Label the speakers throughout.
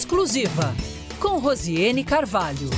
Speaker 1: Exclusiva, com Rosiane Carvalho.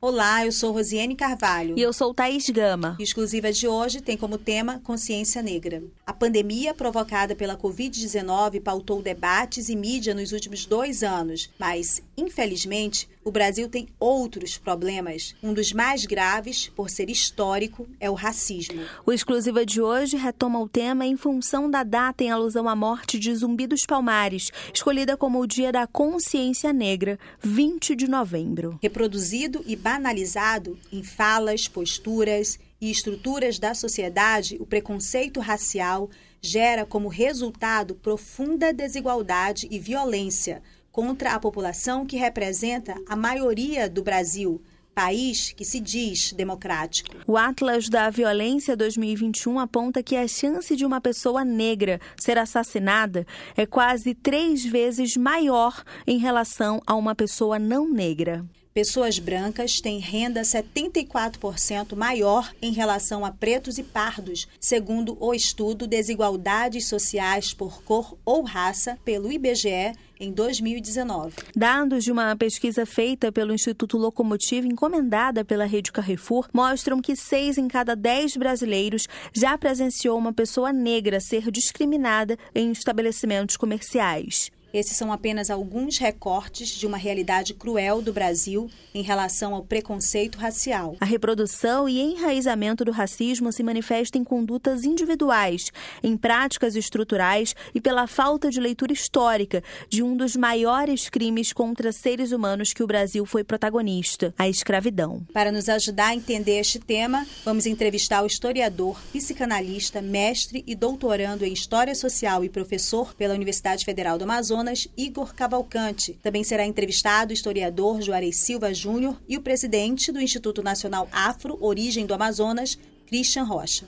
Speaker 2: Olá, eu sou Rosiane Carvalho.
Speaker 3: E eu sou Thaís Gama.
Speaker 2: Exclusiva de hoje tem como tema Consciência Negra. A pandemia provocada pela Covid-19 pautou debates e mídia nos últimos dois anos, mas, infelizmente, o Brasil tem outros problemas. Um dos mais graves, por ser histórico, é o racismo.
Speaker 3: O Exclusiva de hoje retoma o tema em função da data em alusão à morte de Zumbi dos Palmares, escolhida como o Dia da Consciência Negra, 20 de novembro.
Speaker 2: Reproduzido e banalizado em falas, posturas e estruturas da sociedade, o preconceito racial gera como resultado profunda desigualdade e violência contra a população que representa a maioria do Brasil, país que se diz democrático.
Speaker 3: O Atlas da Violência 2021 aponta que a chance de uma pessoa negra ser assassinada é quase três vezes maior em relação a uma pessoa não negra.
Speaker 2: Pessoas brancas têm renda 74% maior em relação a pretos e pardos, segundo o estudo Desigualdades Sociais por Cor ou Raça, pelo IBGE, em 2019.
Speaker 3: Dados de uma pesquisa feita pelo Instituto Locomotivo, encomendada pela Rede Carrefour, mostram que seis em cada dez brasileiros já presenciou uma pessoa negra ser discriminada em estabelecimentos comerciais.
Speaker 2: Esses são apenas alguns recortes de uma realidade cruel do Brasil em relação ao preconceito racial.
Speaker 3: A reprodução e enraizamento do racismo se manifesta em condutas individuais, em práticas estruturais e pela falta de leitura histórica de um dos maiores crimes contra seres humanos que o Brasil foi protagonista, a escravidão.
Speaker 2: Para nos ajudar a entender este tema, vamos entrevistar o historiador, psicanalista, mestre e doutorando em História Social e professor pela Universidade Federal do Amazonas Amazonas, Igor Cavalcante. Também será entrevistado o historiador Juarez Silva Júnior e o presidente do Instituto Nacional Afro Origem do Amazonas, Christian Rocha.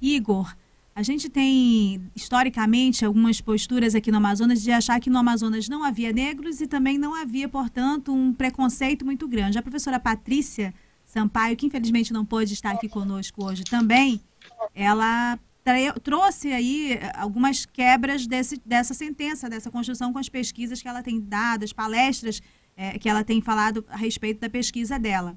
Speaker 4: Igor, a gente tem historicamente algumas posturas aqui no Amazonas de achar que no Amazonas não havia negros e também não havia, portanto, um preconceito muito grande. A professora Patrícia Sampaio, que infelizmente não pôde estar aqui conosco hoje também, ela trouxe aí eh, algumas quebras desse, dessa sentença, dessa construção com as pesquisas que ela tem dado, as palestras é, que ela tem falado a respeito da pesquisa dela.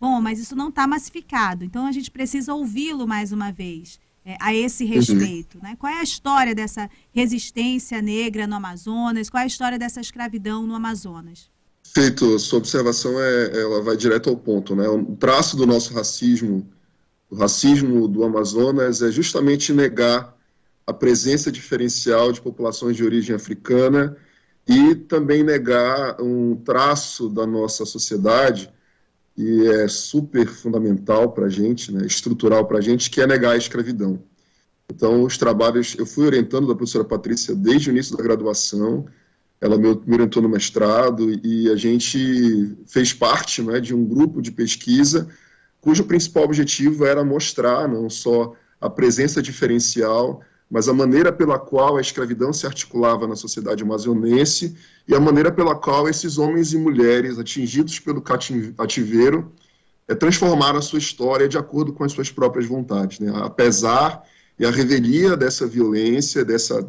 Speaker 4: Bom, mas isso não está massificado, então a gente precisa ouvi-lo mais uma vez é, a esse uhum. respeito. Uhum. Né? Qual é a história dessa resistência negra no Amazonas? Qual é a história dessa escravidão no Amazonas?
Speaker 5: Feito, sua observação é, ela vai direto ao ponto. Né? O traço do nosso racismo o racismo do Amazonas é justamente negar a presença diferencial de populações de origem africana e também negar um traço da nossa sociedade que é super fundamental para a gente, né, estrutural para a gente, que é negar a escravidão. Então, os trabalhos, eu fui orientando da professora Patrícia desde o início da graduação, ela me, orientou no mestrado e a gente fez parte né, de um grupo de pesquisa cujo principal objetivo era mostrar não só a presença diferencial, mas a maneira pela qual a escravidão se articulava na sociedade amazonense e a maneira pela qual esses homens e mulheres atingidos pelo cativeiro é, transformaram a sua história de acordo com as suas próprias vontades. Né? Apesar e a revelia dessa violência, dessa,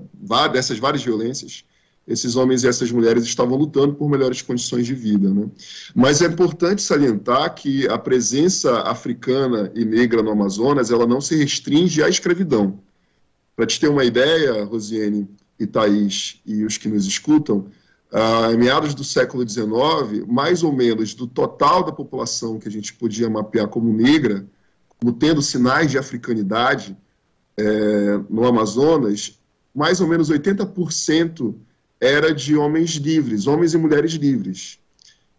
Speaker 5: dessas várias violências, esses homens e essas mulheres estavam lutando por melhores condições de vida. Né? Mas é importante salientar que a presença africana e negra no Amazonas ela não se restringe à escravidão. Para te ter uma ideia, Rosiane e Thaís e os que nos escutam, ah, em meados do século XIX, mais ou menos do total da população que a gente podia mapear como negra, como tendo sinais de africanidade é, no Amazonas, mais ou menos 80% era de homens livres, homens e mulheres livres.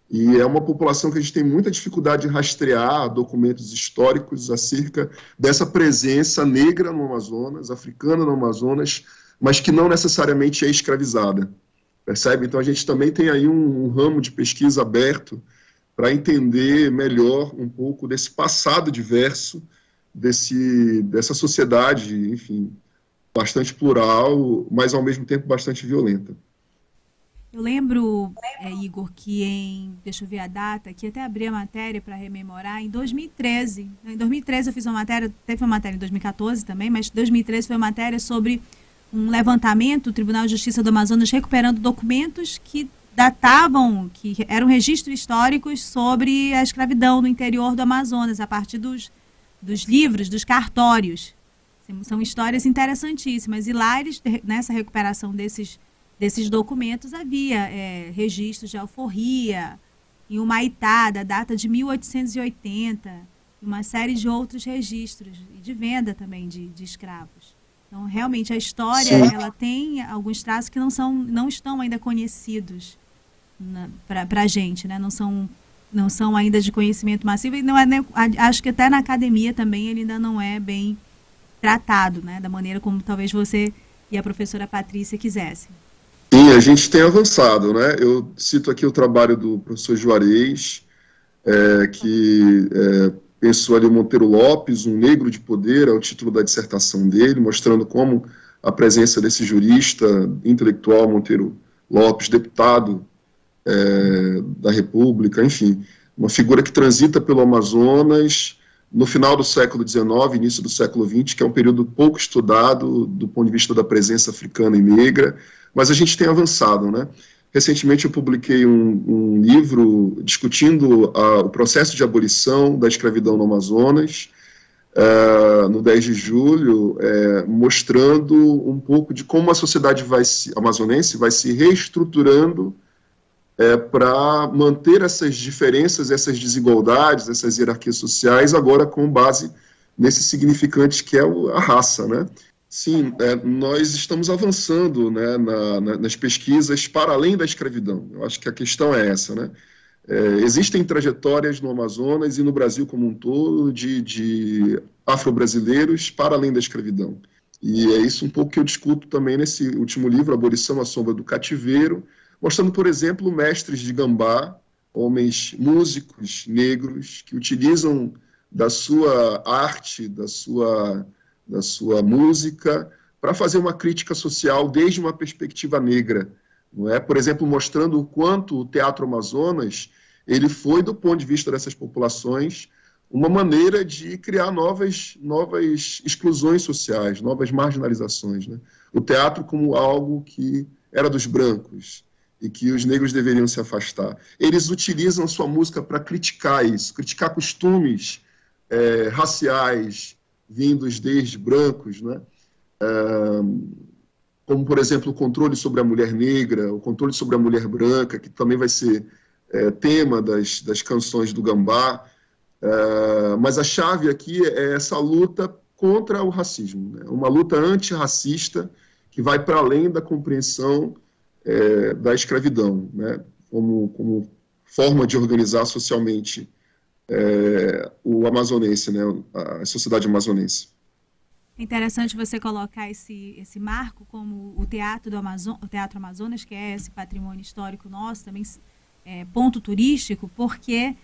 Speaker 5: E é uma população que a gente tem muita dificuldade de rastrear documentos históricos acerca dessa presença negra no Amazonas, africana no Amazonas, mas que não necessariamente é escravizada. Percebe? Então a gente também tem aí um, um ramo de pesquisa aberto para entender melhor um pouco desse passado diverso, desse, dessa sociedade, enfim, bastante plural, mas ao mesmo tempo bastante violenta.
Speaker 4: Eu lembro, é, Igor, que em. Deixa eu ver a data, que até abri a matéria para rememorar, em 2013. Né, em 2013 eu fiz uma matéria, teve uma matéria em 2014 também, mas 2013 foi uma matéria sobre um levantamento do Tribunal de Justiça do Amazonas recuperando documentos que datavam, que eram registros históricos sobre a escravidão no interior do Amazonas, a partir dos, dos livros, dos cartórios. São histórias interessantíssimas. E lá, eles, nessa recuperação desses, desses documentos, havia é, registros de alforria, em Humaitá, da data de 1880, uma série de outros registros, e de venda também de, de escravos. Então, realmente, a história ela tem alguns traços que não, são, não estão ainda conhecidos para a gente, né? não, são, não são ainda de conhecimento massivo, e não é, acho que até na academia também ele ainda não é bem tratado, né? da maneira como talvez você e a professora Patrícia quisessem.
Speaker 5: Sim, a gente tem avançado, né? Eu cito aqui o trabalho do professor Juarez, é, que é, pensou ali Monteiro Lopes, um negro de poder, é o título da dissertação dele, mostrando como a presença desse jurista intelectual, Monteiro Lopes, deputado é, da República, enfim, uma figura que transita pelo Amazonas no final do século XIX, início do século XX, que é um período pouco estudado do ponto de vista da presença africana e negra, mas a gente tem avançado, né? Recentemente eu publiquei um, um livro discutindo a, o processo de abolição da escravidão no Amazonas, uh, no 10 de julho, uh, mostrando um pouco de como a sociedade vai se, amazonense vai se reestruturando uh, para manter essas diferenças, essas desigualdades, essas hierarquias sociais, agora com base nesse significante que é a raça, né? Sim, é, nós estamos avançando né, na, na, nas pesquisas para além da escravidão. Eu acho que a questão é essa, né? É, existem trajetórias no Amazonas e no Brasil como um todo de, de afro-brasileiros para além da escravidão. E é isso um pouco que eu discuto também nesse último livro, Abolição à Sombra do Cativeiro, mostrando, por exemplo, mestres de gambá, homens músicos negros que utilizam da sua arte, da sua da sua música, para fazer uma crítica social desde uma perspectiva negra, não é? Por exemplo, mostrando o quanto o Teatro Amazonas ele foi, do ponto de vista dessas populações, uma maneira de criar novas, novas exclusões sociais, novas marginalizações. Né? O teatro como algo que era dos brancos e que os negros deveriam se afastar. Eles utilizam sua música para criticar isso, criticar costumes é, raciais, vindos desde brancos, né? como, por exemplo, o controle sobre a mulher negra, o controle sobre a mulher branca, que também vai ser é, tema das, das canções do Gambá. É, mas a chave aqui é essa luta contra o racismo, né? uma luta antirracista que vai para além da compreensão é, da escravidão, né? como, como forma de organizar socialmente é, o amazonense, né, a sociedade amazonense.
Speaker 4: É interessante você colocar esse, esse marco como o Teatro, do Amazon, o Teatro Amazonas, que é esse patrimônio histórico nosso, também é, ponto turístico, porque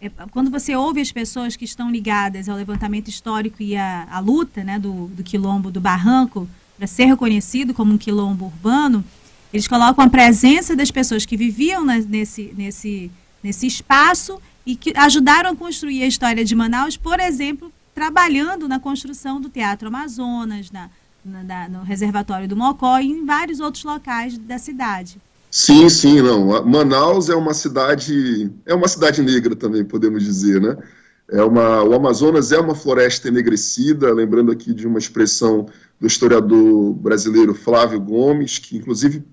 Speaker 4: é, quando você ouve as pessoas que estão ligadas ao levantamento histórico e à, luta né, do, do quilombo do Barranco para ser reconhecido como um quilombo urbano, eles colocam a presença das pessoas que viviam na, nesse, nesse, nesse espaço e que ajudaram a construir a história de Manaus, por exemplo, trabalhando na construção do Teatro Amazonas, na, na, no Reservatório do Mocó e em vários outros locais da cidade.
Speaker 5: Sim, sim, não. Manaus é uma cidade, é uma cidade negra também, podemos dizer, né? É uma, o Amazonas é uma floresta enegrecida, lembrando aqui de uma expressão do historiador brasileiro Flávio Gomes, que inclusive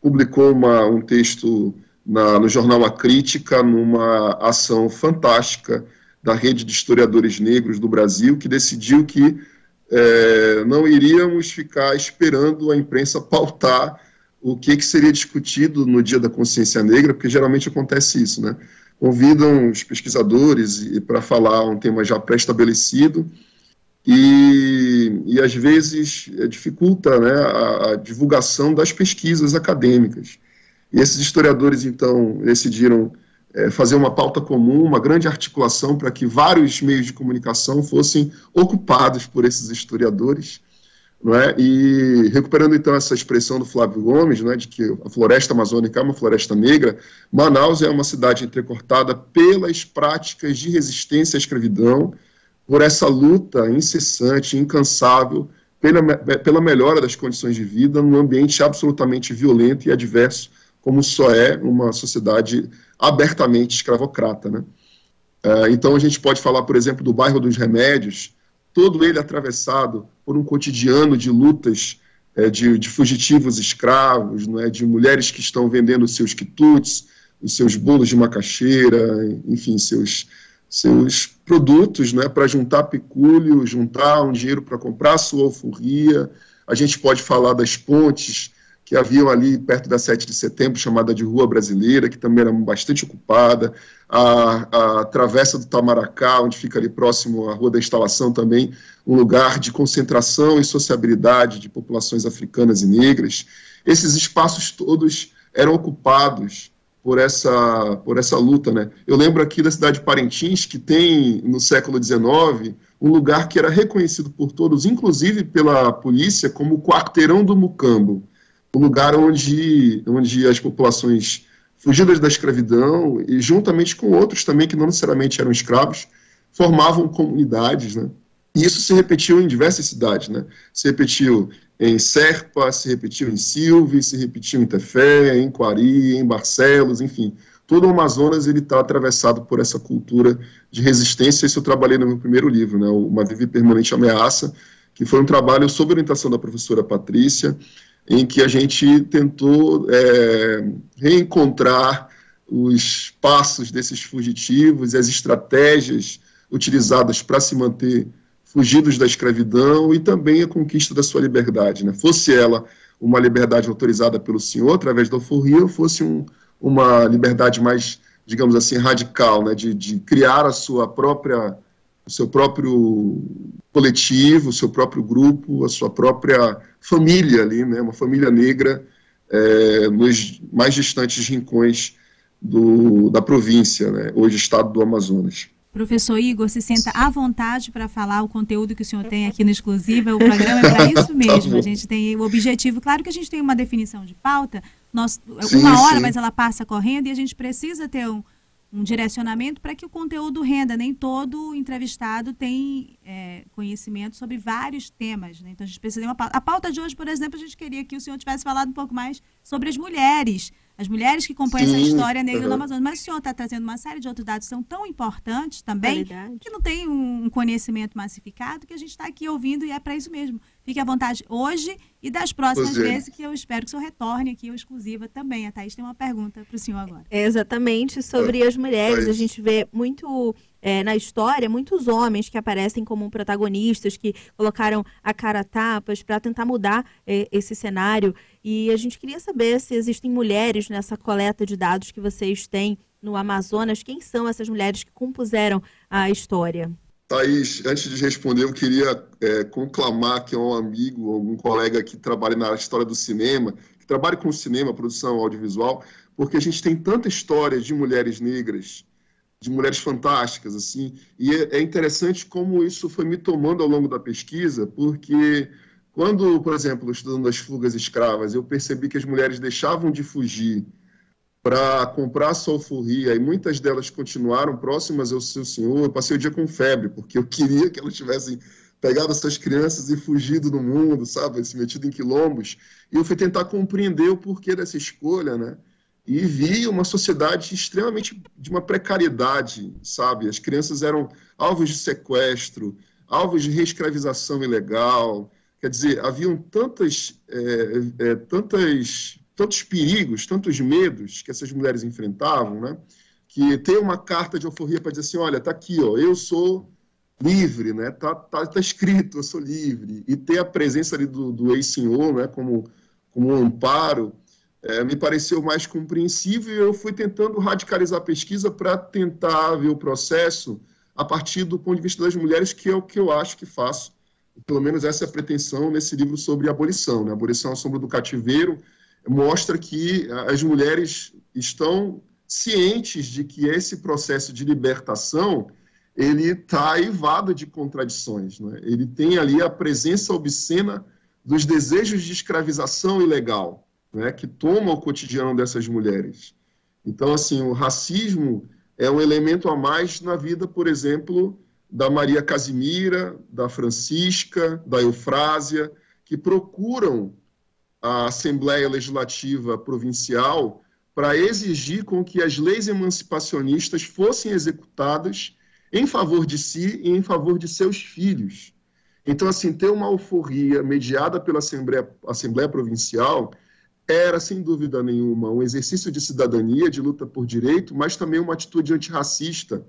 Speaker 5: publicou uma, um texto na, no jornal A Crítica, numa ação fantástica da rede de historiadores negros do Brasil, que decidiu que é, não iríamos ficar esperando a imprensa pautar o que, que seria discutido no Dia da Consciência Negra, porque geralmente acontece isso, né? Convidam os pesquisadores para falar um tema já pré-estabelecido e, e, às vezes, dificulta né, a, a divulgação das pesquisas acadêmicas. E esses historiadores, então, decidiram é, fazer uma pauta comum, uma grande articulação para que vários meios de comunicação fossem ocupados por esses historiadores. Não é? E recuperando então essa expressão do Flávio Gomes, não é, de que a floresta amazônica é uma floresta negra, Manaus é uma cidade entrecortada pelas práticas de resistência à escravidão, por essa luta incessante, incansável pela, pela melhora das condições de vida num ambiente absolutamente violento e adverso, como só é uma sociedade abertamente escravocrata. Né? Uh, então, a gente pode falar, por exemplo, do bairro dos Remédios, todo ele atravessado por um cotidiano de lutas é, de, de, fugitivos escravos, não é, de mulheres que estão vendendo seus quitutes, os seus bolos de macaxeira, enfim, seus, seus produtos né, para juntar pecúlio, juntar um dinheiro para comprar sua alforria. A gente pode falar das pontes que haviam ali perto da 7 de setembro, chamada de Rua Brasileira, que também era bastante ocupada, a, a Travessa do Tamaracá, onde fica ali próximo à Rua da Instalação também, um lugar de concentração e sociabilidade de populações africanas e negras. Esses espaços todos eram ocupados por essa, por essa luta. Né? Eu lembro aqui da cidade de Parintins, que tem, no século XIX, um lugar que era reconhecido por todos, inclusive pela polícia, como o quarteirão do Mucambo um lugar onde, onde as populações fugidas da escravidão e juntamente com outros também que não necessariamente eram escravos formavam comunidades, né? E isso se repetiu em diversas cidades, né? Se repetiu em Serpa, se repetiu em Silve, se repetiu em Tefé, em Quari, em Barcelos, enfim. Todo o Amazonas ele está atravessado por essa cultura de resistência. Isso eu trabalhei no meu primeiro livro, né? Uma Viva e Permanente Ameaça, que foi um trabalho sob orientação da professora Patrícia, em que a gente tentou é, reencontrar os passos desses fugitivos as estratégias utilizadas para se manter fugidos da escravidão e também a conquista da sua liberdade. Né? Fosse ela uma liberdade autorizada pelo senhor através da alforria ou fosse um, uma liberdade mais, digamos assim, radical, né? de, de criar a sua própria o seu próprio coletivo, o seu próprio grupo, a sua própria família ali, né, uma família negra é, nos mais distantes rincões do, da província, né, hoje estado do Amazonas.
Speaker 4: Professor Igor, se senta à vontade para falar o conteúdo que o senhor tem aqui no Exclusiva. O programa é para isso mesmo. Tá a gente tem o objetivo, claro que a gente tem uma definição de pauta, nós, sim, uma hora, sim. mas ela passa correndo e a gente precisa ter um, um direcionamento para que o conteúdo renda. Nem todo entrevistado tem é, conhecimento sobre vários temas. Né? Então a gente precisa de uma pauta. A pauta de hoje, por exemplo, a gente queria que o senhor tivesse falado um pouco mais sobre as mulheres. As mulheres que compõem Sim, essa história negra uhum. do Amazonas. Mas o senhor está trazendo uma série de outros dados que são tão importantes também, Qualidade. que não tem um conhecimento massificado, que a gente está aqui ouvindo e é para isso mesmo. Fique à vontade hoje e das próximas vezes que eu espero que o senhor retorne aqui, o exclusiva também. A Thaís tem uma pergunta para o senhor agora.
Speaker 6: É exatamente sobre as mulheres. A gente vê muito é, na história muitos homens que aparecem como protagonistas, que colocaram a cara a tapas para tentar mudar é, esse cenário. E a gente queria saber se existem mulheres nessa coleta de dados que vocês têm no Amazonas. Quem são essas mulheres que compuseram a história?
Speaker 5: Thaís, antes de responder, eu queria é, conclamar que é um amigo, algum colega que trabalha na história do cinema, que trabalha com cinema, produção audiovisual, porque a gente tem tanta história de mulheres negras, de mulheres fantásticas, assim, e é, é interessante como isso foi me tomando ao longo da pesquisa, porque quando, por exemplo, estudando as fugas escravas, eu percebi que as mulheres deixavam de fugir para comprar sulfuria e muitas delas continuaram próximas ao seu senhor. Eu passei o dia com febre, porque eu queria que elas tivessem pegado essas crianças e fugido do mundo, sabe, se metido em quilombos. E eu fui tentar compreender o porquê dessa escolha, né? E vi uma sociedade extremamente de uma precariedade, sabe? As crianças eram alvos de sequestro, alvos de reescravização ilegal. Quer dizer, haviam tantas, é, é, tantas tantos perigos, tantos medos que essas mulheres enfrentavam, né? Que ter uma carta de alforria para dizer assim, olha, tá aqui, ó, eu sou livre, né? Tá, tá, tá escrito, eu sou livre. E ter a presença ali do, do ex-senhor, né? Como, como um amparo, é, me pareceu mais compreensível e eu fui tentando radicalizar a pesquisa para tentar ver o processo a partir do ponto de vista das mulheres, que é o que eu acho que faço. Pelo menos essa é a pretensão nesse livro sobre abolição, né? Abolição à sombra do cativeiro, mostra que as mulheres estão cientes de que esse processo de libertação ele está aivado de contradições. Né? Ele tem ali a presença obscena dos desejos de escravização ilegal, né? que toma o cotidiano dessas mulheres. Então, assim, o racismo é um elemento a mais na vida, por exemplo, da Maria Casimira, da Francisca, da Eufrásia, que procuram a Assembleia Legislativa Provincial para exigir com que as leis emancipacionistas fossem executadas em favor de si e em favor de seus filhos. Então, assim, ter uma alforria mediada pela Assembleia, Assembleia Provincial era, sem dúvida nenhuma, um exercício de cidadania, de luta por direito, mas também uma atitude antirracista.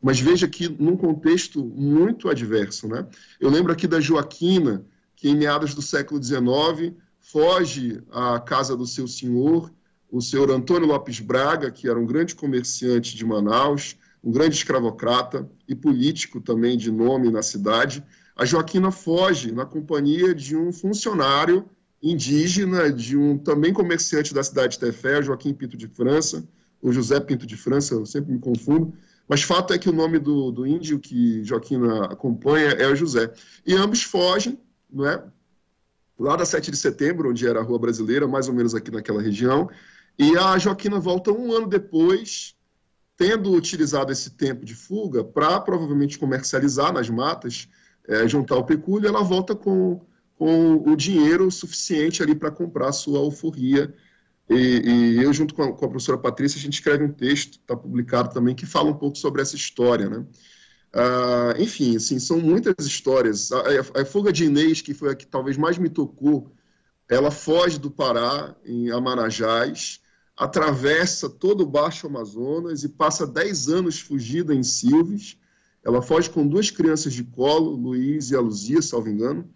Speaker 5: Mas veja que num contexto muito adverso. Né? Eu lembro aqui da Joaquina, que em meados do século XIX foge à casa do seu senhor, o senhor Antônio Lopes Braga, que era um grande comerciante de Manaus, um grande escravocrata e político também de nome na cidade. A Joaquina foge na companhia de um funcionário indígena, de um também comerciante da cidade de Tefé, Joaquim Pinto de França, ou José Pinto de França, eu sempre me confundo, mas fato é que o nome do, do índio que Joaquina acompanha é o José. E ambos fogem, não é? Lá da 7 de setembro, onde era a Rua Brasileira, mais ou menos aqui naquela região, e a Joaquina volta um ano depois, tendo utilizado esse tempo de fuga para provavelmente comercializar nas matas, é, juntar o pecúlio, ela volta com, com o dinheiro suficiente ali para comprar a sua alforria. E, e eu, junto com a, com a, professora Patrícia, a gente escreve um texto, está publicado também, que fala um pouco sobre essa história, né? Uh, enfim, assim, são muitas histórias. A, a, a, fuga de Inês, que foi a que talvez mais me tocou, ela foge do Pará, em Amarajás, atravessa todo o Baixo Amazonas e passa 10 anos fugida em Silves. Ela foge com duas crianças de colo, Luiz e a Luzia, salvo engano.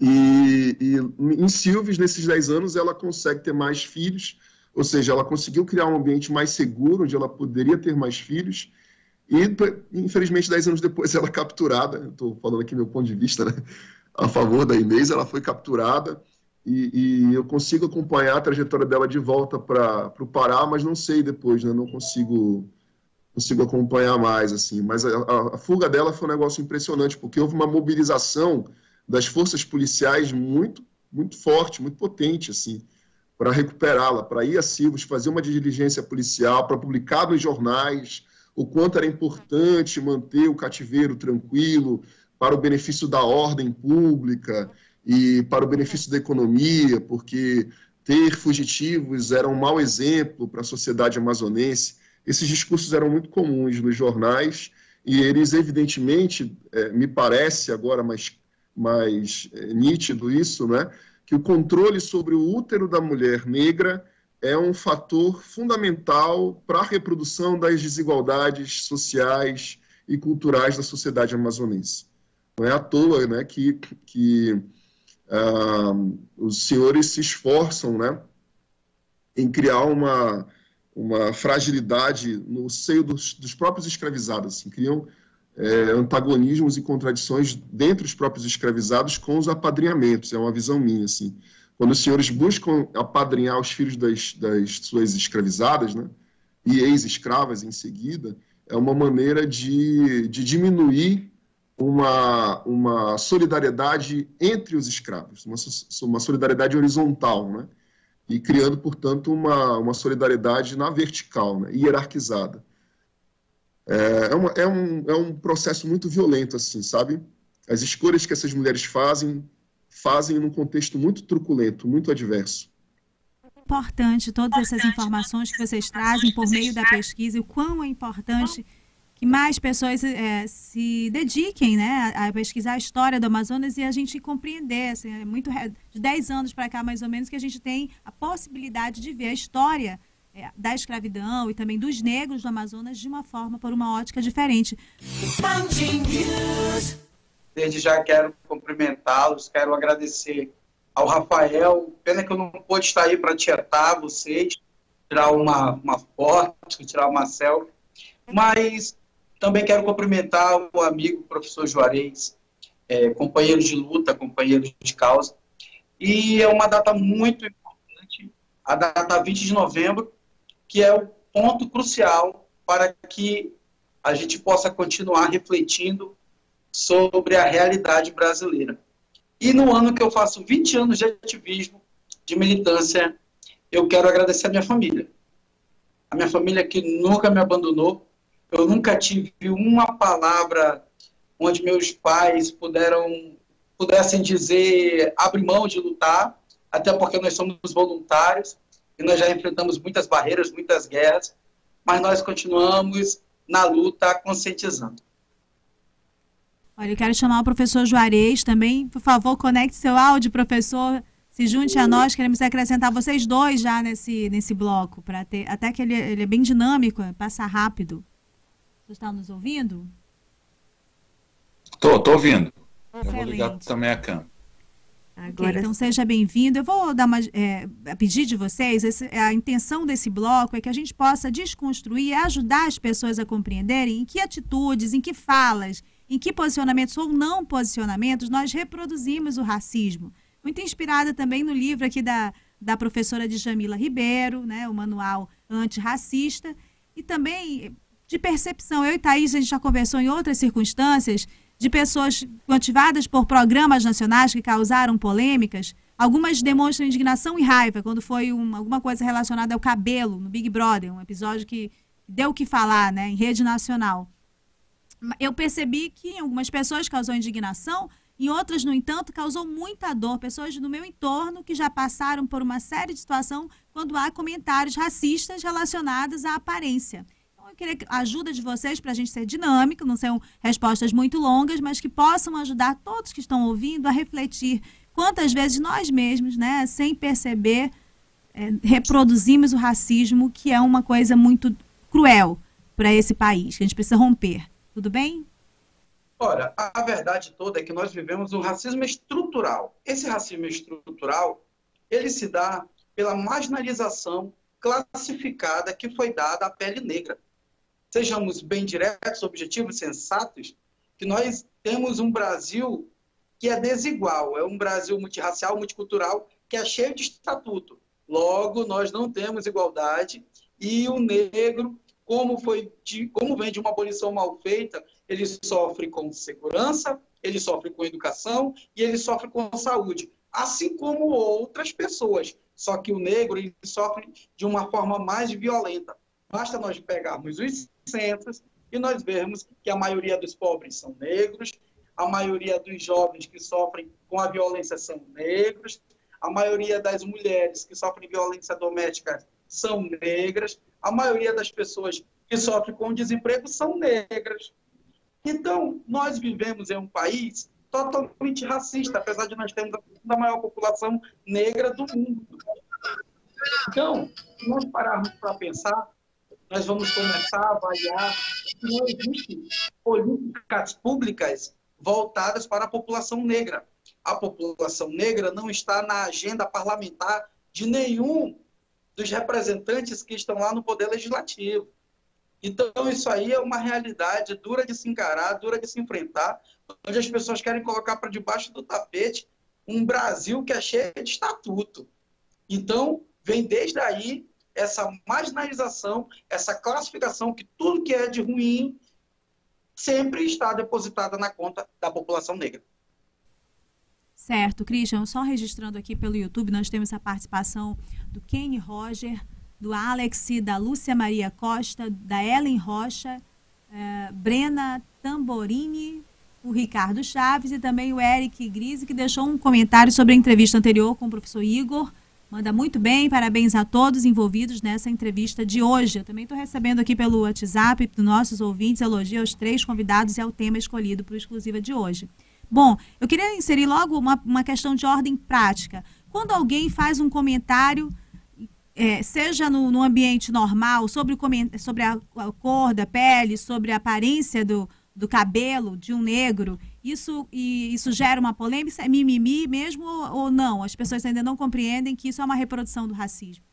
Speaker 5: E, e em Silves, nesses 10 anos, ela consegue ter mais filhos, ou seja, ela conseguiu criar um ambiente mais seguro, onde ela poderia ter mais filhos, e, infelizmente, dez anos depois, ela é capturada. Estou falando aqui meu ponto de vista, né? A favor da Inês, ela foi capturada. E, e eu consigo acompanhar a trajetória dela de volta para o Pará, mas não sei depois, né? Não consigo consigo acompanhar mais, assim. Mas a, a, a, fuga dela foi um negócio impressionante, porque houve uma mobilização das forças policiais muito, muito forte, muito potente, assim, para recuperá-la, para ir a Silvos, fazer uma diligência policial, para publicar nos jornais, o quanto era importante manter o cativeiro tranquilo para o benefício da ordem pública e para o benefício da economia, porque ter fugitivos era um mau exemplo para a sociedade amazonense. Esses discursos eram muito comuns nos jornais e eles, evidentemente, é, me parece agora mais, mais é, nítido isso, né, que o controle sobre o útero da mulher negra é um fator fundamental para a reprodução das desigualdades sociais e culturais da sociedade amazonense. Não é à toa né, que, que uh, os senhores se esforçam né, em criar uma, uma fragilidade no seio dos, dos próprios escravizados, assim, criam é, antagonismos e contradições dentro dos próprios escravizados com os apadrinhamentos, é uma visão minha, assim. Quando os senhores buscam apadrinhar os filhos das, das suas escravizadas, né, e ex-escravas em seguida, é uma maneira de, de diminuir uma, uma solidariedade entre os escravos, uma, uma solidariedade horizontal, né? e criando, portanto, uma, uma solidariedade na vertical, né? hierarquizada. É, é, uma, é, um, é um processo muito violento, assim, sabe? As escolhas que essas mulheres fazem fazem num contexto muito truculento, muito adverso.
Speaker 4: Importante todas essas informações que vocês trazem por meio da pesquisa e o quão é importante que mais pessoas é, se dediquem né, a pesquisar a história do Amazonas e a gente compreender. Assim, é muito de 10 anos para cá, mais ou menos, que a gente tem a possibilidade de ver a história é, da escravidão e também dos negros do Amazonas de uma forma, por uma ótica diferente.
Speaker 7: Desde já quero cumprimentá-los, quero agradecer ao Rafael. Pena que eu não pude estar aí para tietar vocês, tirar uma, uma foto, tirar uma selfie. Mas também quero cumprimentar o amigo professor Juarez, é, companheiro de luta, companheiro de causa. E é uma data muito importante, a data 20 de novembro, que é o ponto crucial para que a gente possa continuar refletindo sobre a realidade brasileira. E no ano que eu faço 20 anos de ativismo, de militância, eu quero agradecer a minha família. A minha família que nunca me abandonou, Eu nunca tive uma palavra onde meus pais puderam pudessem dizer abre mão de lutar, até porque nós somos voluntários e nós já enfrentamos muitas barreiras, muitas guerras, mas nós continuamos na luta conscientizando.
Speaker 4: Olha, eu quero chamar o professor Juarez também. Por favor, conecte seu áudio, professor. Se junte a nós, queremos acrescentar vocês dois já nesse, nesse bloco, para ter. Até que ele, ele é bem dinâmico, passa rápido. Você está nos ouvindo?
Speaker 8: Estou, estou ouvindo. Excelente. Eu vou ligar também a câmera.
Speaker 4: Agora, okay, então seja bem-vindo. Eu vou dar uma, é, pedir de vocês, esse, a intenção desse bloco é que a gente possa desconstruir e ajudar as pessoas a compreenderem em que atitudes, em que falas, em que posicionamentos ou não posicionamentos nós reproduzimos o racismo. Muito inspirada também no livro aqui da, da professora Djamila Ribeiro, né, o manual antirracista, e também de percepção. Eu e Thaís, a gente já conversou em outras circunstâncias de pessoas motivadas por programas nacionais que causaram polêmicas. Algumas demonstram indignação e raiva quando foi uma, alguma coisa relacionada ao cabelo no Big Brother, um episódio que deu o que falar né, em rede nacional. Eu percebi que em algumas pessoas causou indignação, em outras, no entanto, causou muita dor. Pessoas do meu entorno que já passaram por uma série de situações quando há comentários racistas relacionados à aparência eu queria a ajuda de vocês para a gente ser dinâmico, não são respostas muito longas, mas que possam ajudar todos que estão ouvindo a refletir quantas vezes nós mesmos, né, sem perceber, é, reproduzimos o racismo, que é uma coisa muito cruel para esse país, que a gente precisa romper. Tudo bem?
Speaker 7: Ora, a verdade toda é que nós vivemos um racismo estrutural. Esse racismo estrutural, ele se dá pela marginalização classificada que foi dada à pele negra sejamos bem diretos, objetivos, sensatos, que nós temos um Brasil que é desigual, é um Brasil multirracial, multicultural, que é cheio de estatuto. Logo, nós não temos igualdade e o negro, como foi de, como vem de uma abolição mal feita, ele sofre com segurança, ele sofre com educação e ele sofre com saúde, assim como outras pessoas. Só que o negro ele sofre de uma forma mais violenta. Basta nós pegarmos os centros e nós vemos que a maioria dos pobres são negros, a maioria dos jovens que sofrem com a violência são negros, a maioria das mulheres que sofrem violência doméstica são negras, a maioria das pessoas que sofrem com desemprego são negras. Então, nós vivemos em um país totalmente racista, apesar de nós termos a maior população negra do mundo. Então, se nós pararmos para pensar, nós vamos começar a avaliar que não existem políticas públicas voltadas para a população negra. A população negra não está na agenda parlamentar de nenhum dos representantes que estão lá no Poder Legislativo. Então, isso aí é uma realidade dura de se encarar, dura de se enfrentar, onde as pessoas querem colocar para debaixo do tapete um Brasil que é cheio de estatuto. Então, vem desde aí essa marginalização, essa classificação que tudo que é de ruim sempre está depositada na conta da população negra.
Speaker 4: Certo, Christian, só registrando aqui pelo YouTube, nós temos a participação do Kenny Roger, do Alex, da Lúcia Maria Costa, da Ellen Rocha, eh, Brena Tamborini, o Ricardo Chaves e também o Eric Grise, que deixou um comentário sobre a entrevista anterior com o professor Igor Manda muito bem, parabéns a todos envolvidos nessa entrevista de hoje. Eu também estou recebendo aqui pelo WhatsApp dos nossos ouvintes elogio aos três convidados e ao tema escolhido para o exclusiva de hoje. Bom, eu queria inserir logo uma, uma questão de ordem prática. Quando alguém faz um comentário, é, seja no, no, ambiente normal, sobre, o, sobre a, a cor da pele, sobre a aparência do, do cabelo de um negro, isso, isso gera uma polêmica? É mimimi mesmo ou, ou não? As pessoas ainda não compreendem que isso é uma reprodução do racismo?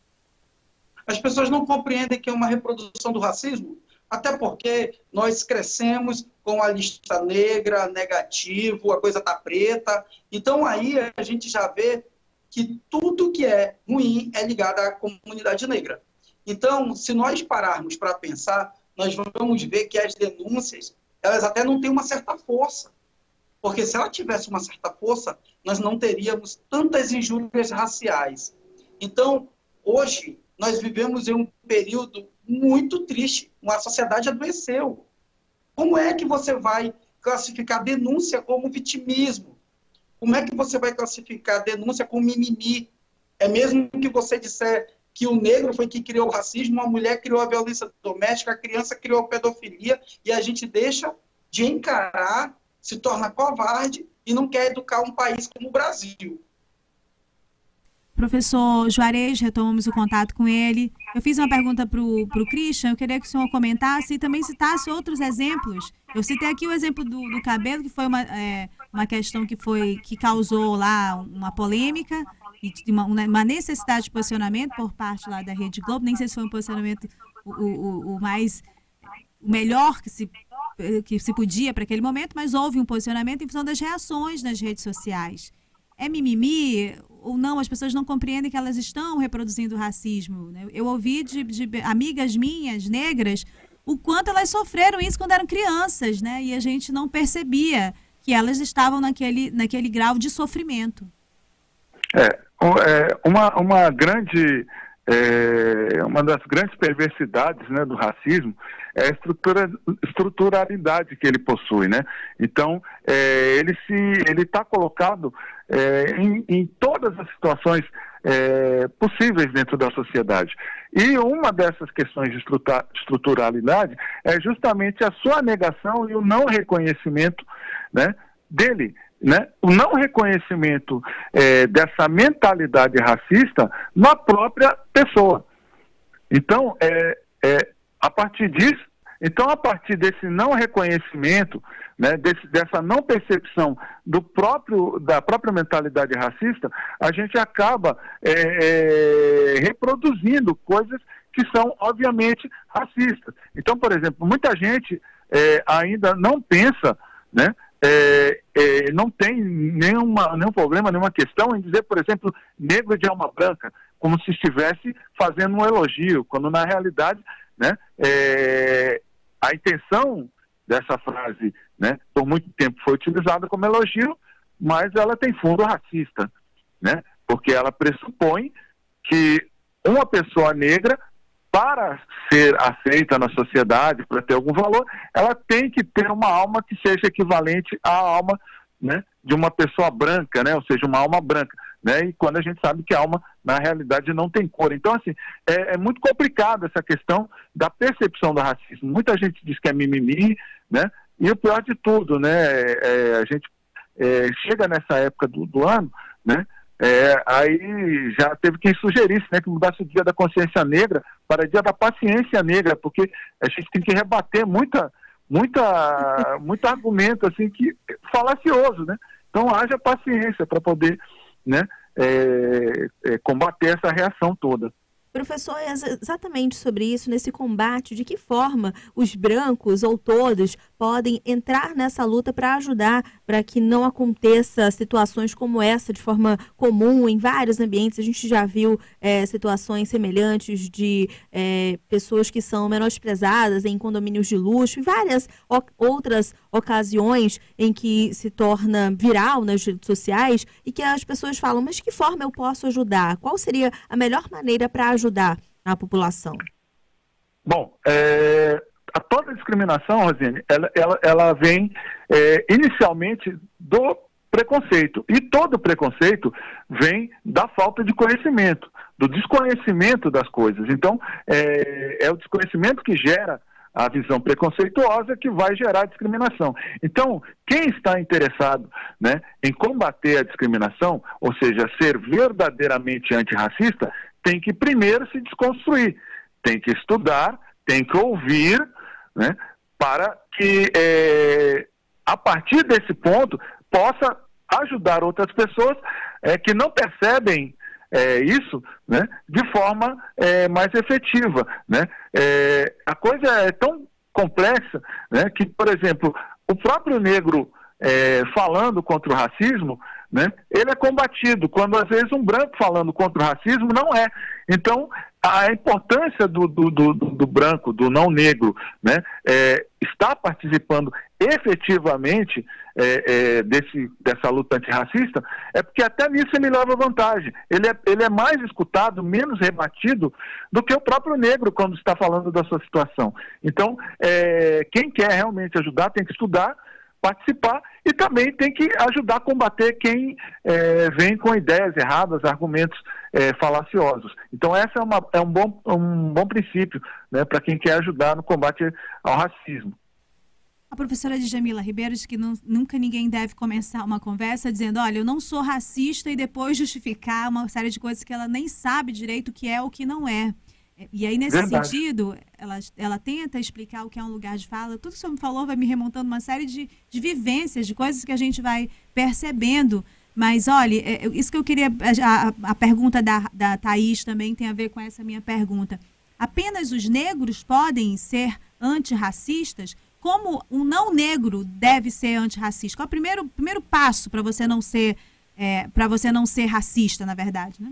Speaker 7: As pessoas não compreendem que é uma reprodução do racismo, até porque nós crescemos com a lista negra, negativo, a coisa está preta. Então aí a gente já vê que tudo que é ruim é ligado à comunidade negra. Então, se nós pararmos para pensar, nós vamos ver que as denúncias, elas até não têm uma certa força. Porque se ela tivesse uma certa força, nós não teríamos tantas injúrias raciais. Então, hoje, nós vivemos em um período muito triste. Uma sociedade adoeceu. Como é que você vai classificar denúncia como vitimismo? Como é que você vai classificar denúncia como mimimi? É mesmo que você disser que o negro foi que criou o racismo, a mulher criou a violência doméstica, a criança criou a pedofilia, e a gente deixa de encarar, se torna covarde e não quer educar um país como o Brasil.
Speaker 4: Professor Juarez, retomamos o contato com ele. Eu fiz uma pergunta para o Christian, eu queria que o senhor comentasse e também citasse outros exemplos. Eu citei aqui o exemplo do, do cabelo, que foi uma, é, uma questão que, foi, que causou lá uma polêmica e uma, uma, necessidade de posicionamento por parte lá da Rede Globo. Nem sei se foi um posicionamento o, o, o mais o melhor que se, que se podia para aquele momento, mas houve um posicionamento em função das reações nas redes sociais. É mimimi ou não? As pessoas não compreendem que elas estão reproduzindo racismo. Né? Eu ouvi de, de amigas minhas negras o quanto elas sofreram isso quando eram crianças, né? E a gente não percebia que elas estavam naquele, naquele grau de sofrimento.
Speaker 9: É, é uma, uma grande é, uma das grandes perversidades né, do racismo é a estrutura, estruturalidade que ele possui, né? Então, é, ele está colocado é, em, em, todas as situações é, possíveis dentro da sociedade. E uma dessas questões de estruturalidade é justamente a sua negação e o não reconhecimento né, dele né, o não reconhecimento é, dessa mentalidade racista na própria pessoa. Então, é, é, a partir disso, então a partir desse não reconhecimento, né, desse, dessa não percepção do próprio, da própria mentalidade racista, a gente acaba é, é, reproduzindo coisas que são obviamente racistas. Então, por exemplo, muita gente é, ainda não pensa né, é, é, não tem nenhuma, nenhum problema, nenhuma questão em dizer, por exemplo, negro de alma branca, como se estivesse fazendo um elogio, quando na realidade né, é, a intenção dessa frase né, por muito tempo foi utilizada como elogio, mas ela tem fundo racista, né, porque ela pressupõe que uma pessoa negra para ser aceita na sociedade, para ter algum valor, ela tem que ter uma alma que seja equivalente à alma né, de uma pessoa branca, né, ou seja, uma alma branca. Né, e quando a gente sabe que a alma, na realidade, não tem cor. Então, assim, é, é muito complicado essa questão da percepção do racismo. Muita gente diz que é mimimi, né, e o pior de tudo, né, é, a gente é, chega nessa época do, do ano, né, é, aí já teve quem sugerisse né, que mudasse o dia da consciência negra para dia da paciência negra, porque a gente tem que rebater muita, muita, muito argumento assim que falacioso, né? Então haja paciência para poder né, é, é, combater essa reação toda.
Speaker 6: Professor, é exatamente sobre isso, nesse combate, de que forma os brancos ou todos podem entrar nessa luta para ajudar para que não aconteça situações como essa de forma comum em vários ambientes. A gente já viu é, situações semelhantes de é, pessoas que são menosprezadas em condomínios de luxo e várias outras ocasiões em que se torna viral nas redes sociais e que as pessoas falam, mas que forma eu posso ajudar? Qual seria a melhor maneira para ajudar a população?
Speaker 9: Bom, é, a toda discriminação, Rosine, ela, ela, ela vem é, inicialmente do preconceito. E todo preconceito vem da falta de conhecimento, do desconhecimento das coisas. Então, é, é o desconhecimento que gera a visão preconceituosa que vai gerar discriminação. Então, quem está interessado né, em combater a discriminação, ou seja, ser verdadeiramente antirracista, tem que primeiro se desconstruir, tem que estudar, tem que ouvir, né, para que é, a partir desse ponto possa ajudar outras pessoas é, que não percebem é, isso né, de forma é, mais efetiva. Né? É, a coisa é tão complexa né, que, por exemplo, o próprio negro é, falando contra o racismo, né, ele é combatido, quando às vezes um branco falando contra o racismo não é. Então, a importância do, do, do, do branco, do não negro, né, é, estar participando efetivamente é, é, desse, dessa luta antirracista, é porque até nisso ele leva vantagem. Ele é, ele é mais escutado, menos rebatido do que o próprio negro quando está falando da sua situação. Então, é, quem quer realmente ajudar tem que estudar, participar e também tem que ajudar a combater quem é, vem com ideias erradas, argumentos é, falaciosos. Então, essa é, uma, é um, bom, um bom princípio né, para quem quer ajudar no combate ao racismo.
Speaker 4: A professora Djamila Ribeiro diz que não, nunca ninguém deve começar uma conversa dizendo, olha, eu não sou racista e depois justificar uma série de coisas que ela nem sabe direito o que é ou o que não é. É e aí, nesse Verdade. sentido, ela, ela tenta explicar o que é um lugar de fala. Tudo que você me falou vai me remontando uma série de, de vivências, de coisas que a gente vai percebendo. Mas, olha, é, isso que eu queria. A, a pergunta da, da Thaís também tem a ver com essa minha pergunta. Apenas os negros podem ser antirracistas? como um não negro deve ser antirracista? Qual é o primeiro, primeiro passo para você não ser é, para você não ser racista, na verdade, né?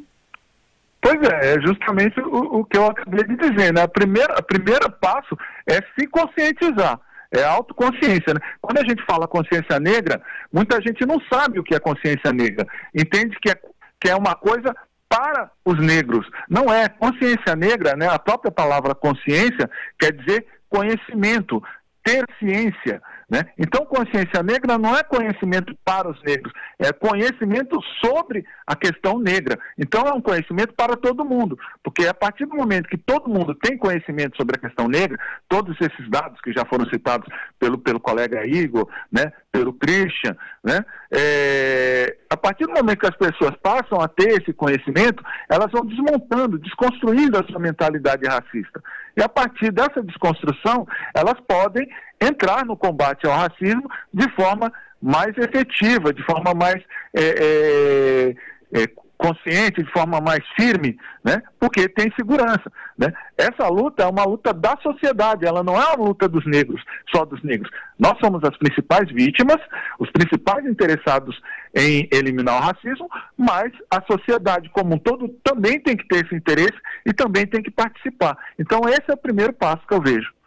Speaker 9: Pois é, é justamente o, o que eu acabei de dizer, né? A primeira, a primeiro passo é se conscientizar, é a autoconsciência, né? Quando a gente fala consciência negra, muita gente não sabe o que é consciência negra, entende que é, que é uma coisa para os negros. Não é consciência negra, né? A própria palavra consciência quer dizer conhecimento, ter ciência. Né? Então, consciência negra não é conhecimento para os negros, é conhecimento sobre a questão negra. Então, é um conhecimento para todo mundo, porque a partir do momento que todo mundo tem conhecimento sobre a questão negra, todos esses dados que já foram citados pelo, pelo colega Igor, né, pelo Christian, né, é, a partir do momento que as pessoas passam a ter esse conhecimento, elas vão desmontando, desconstruindo a sua mentalidade racista. E a partir dessa desconstrução, elas podem entrar no combate ao racismo de forma mais efetiva, de forma mais é, é, é, consciente, de forma mais firme, né? porque tem segurança. Né? Essa luta é uma luta da sociedade, ela não é uma luta dos negros, só dos negros. Nós somos as principais vítimas, os principais interessados em eliminar o racismo, mas a sociedade como um todo também tem que ter esse interesse e também tem que participar. Então, esse é o primeiro passo que eu vejo.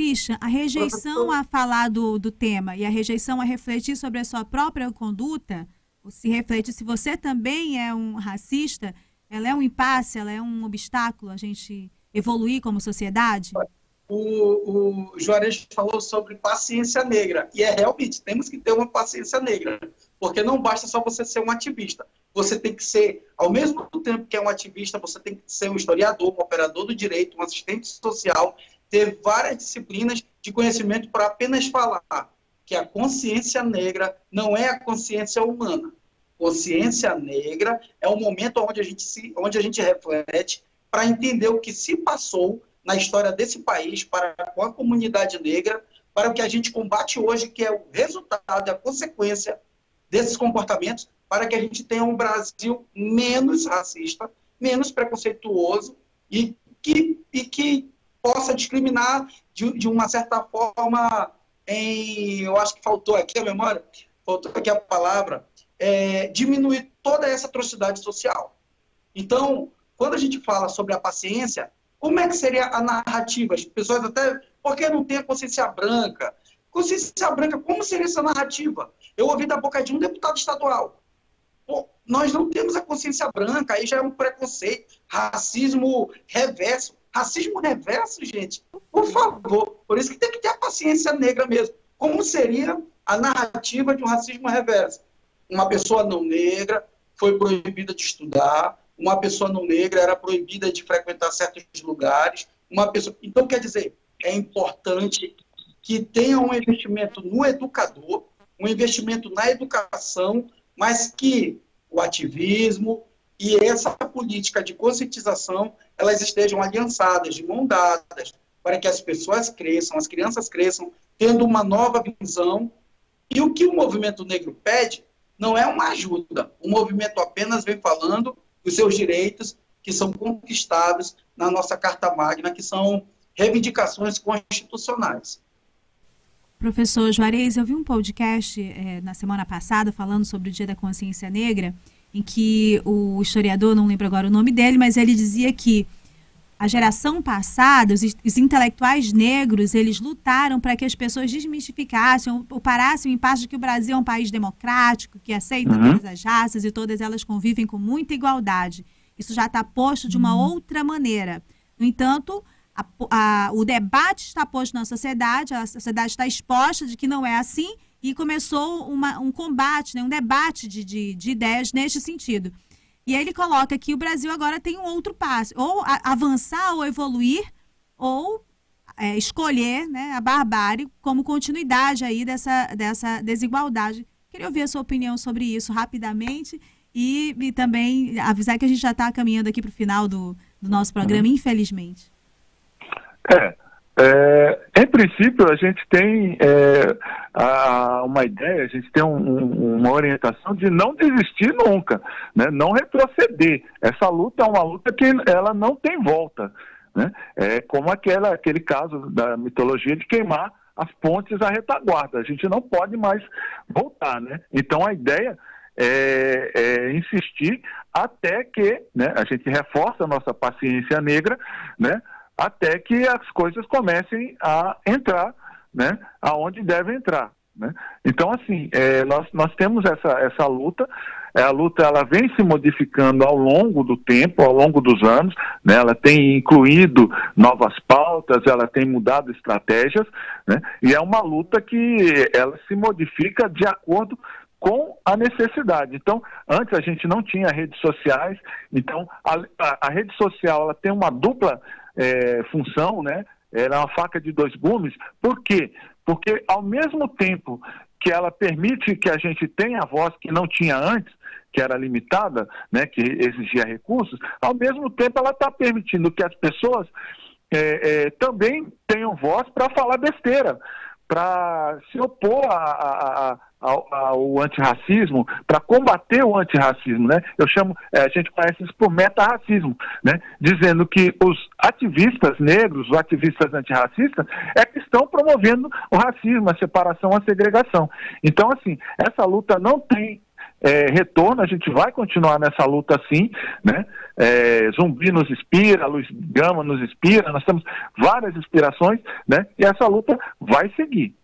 Speaker 4: Christian, a rejeição a falar do, do tema e a rejeição a refletir sobre a sua própria conduta se reflete se você também é um racista, ela é um impasse, ela é um obstáculo a gente evoluir como sociedade?
Speaker 7: O, o Juarez falou sobre paciência negra, e é realmente, temos que ter uma paciência negra, porque não basta só você ser um ativista, você tem que ser, ao mesmo tempo que é um ativista, você tem que ser um historiador, um operador do direito, um assistente social, ter várias disciplinas de conhecimento para apenas falar que a consciência negra não é a consciência humana. Consciência negra é o momento onde a gente, se, onde a gente reflete para entender o que se passou na história desse país para com a comunidade negra, para o que a gente combate hoje, que é o resultado, a consequência desses comportamentos, para que a gente tenha um Brasil menos racista, menos preconceituoso e que, e que possa discriminar de, de uma certa forma em, eu acho que faltou aqui a memória, faltou aqui a palavra, é, diminuir toda essa atrocidade social. Então, quando a gente fala sobre a paciência, como é que seria a narrativa? As pessoas até, por que não tem a consciência branca? Consciência branca, como seria essa narrativa? Eu ouvi da boca de um deputado estadual. Pô, nós não temos a consciência branca, aí já é um preconceito, racismo reverso. Racismo reverso, gente, por favor. Por isso que tem que ter a paciência negra mesmo. Como seria a narrativa de um racismo reverso? Uma pessoa não negra foi proibida de estudar, uma pessoa não negra era proibida de frequentar certos lugares, uma pessoa. Então, quer dizer, é importante que tenha um investimento no educador, um investimento na educação, mas que o ativismo e essa política de conscientização elas estejam aliançadas, de mão dadas, para que as pessoas cresçam, as crianças cresçam, tendo uma nova visão. E o que o movimento negro pede não é uma ajuda. O movimento apenas vem falando dos seus direitos que são conquistados na nossa Carta Magna, que são reivindicações constitucionais.
Speaker 4: Professor Juarez, eu vi um podcast é, na semana passada falando sobre o Dia da Consciência Negra em que o historiador, não lembro agora o nome dele, mas ele dizia que a geração passada, os, os, intelectuais negros, eles lutaram para que as pessoas desmistificassem ou, ou parassem em paz de que o Brasil é um país democrático, que aceita uhum. todas as raças e todas elas convivem com muita igualdade. Isso já está posto de uma uhum. outra maneira. No entanto, a, a, o debate está posto na sociedade, a sociedade está exposta de que não é assim e começou uma, um combate, né, um debate de, de, de ideias neste sentido. E aí ele coloca que o Brasil agora tem um outro passo, ou avançar ou evoluir, ou é, escolher né, a barbárie como continuidade aí dessa, dessa desigualdade. Queria ouvir a sua opinião sobre isso rapidamente e, e também avisar que a gente já está caminhando aqui para o final do, do nosso programa, uhum. infelizmente.
Speaker 9: É, é, em princípio, a gente tem é, a, uma ideia, a gente tem um, um, uma orientação de não desistir nunca, né? não retroceder. Essa luta é uma luta que ela não tem volta. Né? É como aquela, aquele caso da mitologia de queimar as pontes à retaguarda. A gente não pode mais voltar. Né? Então, a ideia é, é, insistir até que né, a gente reforça a nossa paciência negra, né, até que as coisas comecem a entrar, né, aonde devem entrar. Né? Então, assim, é, nós, nós temos essa, essa luta, é, a luta ela vem se modificando ao longo do tempo, ao longo dos anos, né? ela tem incluído novas pautas, ela tem mudado estratégias, né? e é uma luta que ela se modifica de acordo com a necessidade. Então, antes a gente não tinha redes sociais, então a, a, a rede social ela tem uma dupla é, função, né? Ela é uma faca de dois gumes. Por quê? Porque ao mesmo tempo que ela permite que a gente tenha a voz que não tinha antes, que era limitada, né, que exigia recursos, ao mesmo tempo ela está permitindo que as pessoas é, é, também tenham voz para falar besteira, para se opor a, a, a ao, ao antirracismo, para combater o antirracismo, né? Eu chamo, é, a gente conhece isso por meta-racismo, né? Dizendo que os ativistas negros, os ativistas antirracistas, é que estão promovendo o racismo, a separação, a segregação. Então, assim, essa luta não tem é, retorno, a gente vai continuar nessa luta assim, né? É, Zumbi nos inspira, Luz Gama nos inspira, nós temos várias inspirações, né? E essa luta vai seguir.